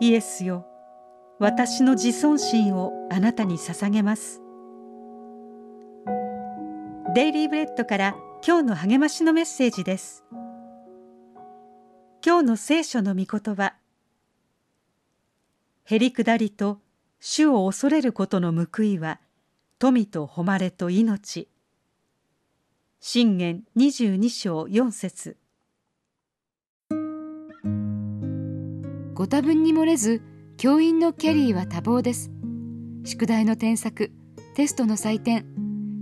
イエスよ。私の自尊心をあなたに捧げます。デイリーブレッドから今日の励ましのメッセージです。今日の聖書の御言葉。へりくだりと主を恐れることの報いは富と誉れと命。信玄22章4節。ご多分に漏れず教員のキャリーは多忙です。宿題の添削テストの採点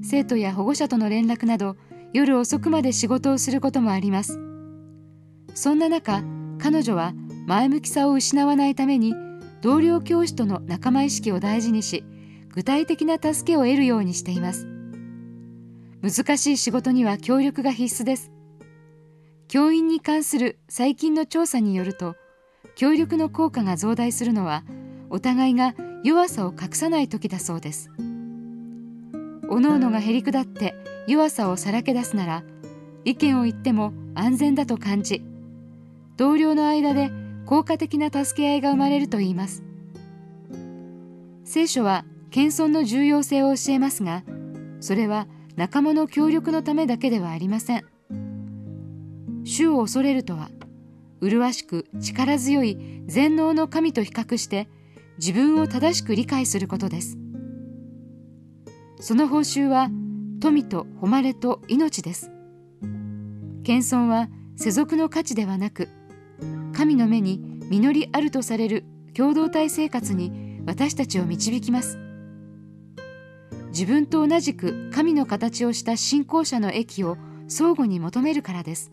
生徒や保護者との連絡など夜遅くまで仕事をすることもあります。そんな中彼女は前向きさを失わないために同僚教師との仲間意識を大事にし具体的な助けを得るようにしています。難しい仕事には協力が必須です。教員に関する最近の調査によると協力の効果が増大するのはお互いが弱さを隠さない時だそうです。おのおのがへりくだって弱さをさらけ出すなら意見を言っても安全だと感じ同僚の間で効果的な助け合いが生まれるといいます。聖書は謙遜の重要性を教えますがそれは仲間の協力のためだけではありません。主を恐れるとは麗しく力強い全能の神と比較して自分を正しく理解することです。その報酬は富と誉れと命です。謙遜は世俗の価値ではなく神の目に実りあるとされる共同体生活に私たちを導きます。自分と同じく神の形をした信仰者の益を相互に求めるからです。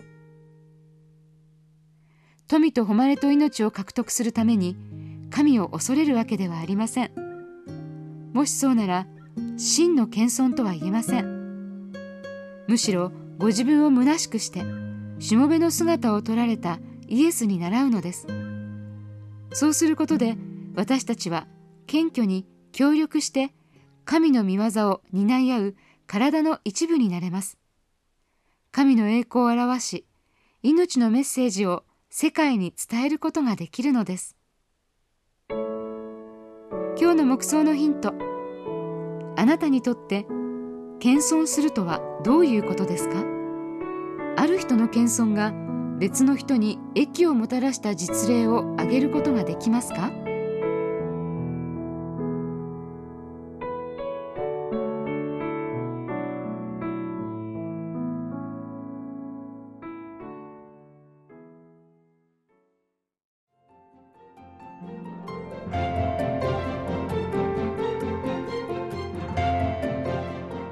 富と誉れと命を獲得するために神を恐れるわけではありません。もしそうなら真の謙遜とは言えません。むしろご自分を虚しくしてしもべの姿を取られたイエスに倣うのです。そうすることで私たちは謙虚に協力して神の御業を担い合う体の一部になれます。神の栄光を表し命のメッセージを世界に伝えることができるのです。今日の目想のヒント。あなたにとって謙遜するとはどういうことですか？ある人の謙遜が別の人に益をもたらした実例を挙げることができますか？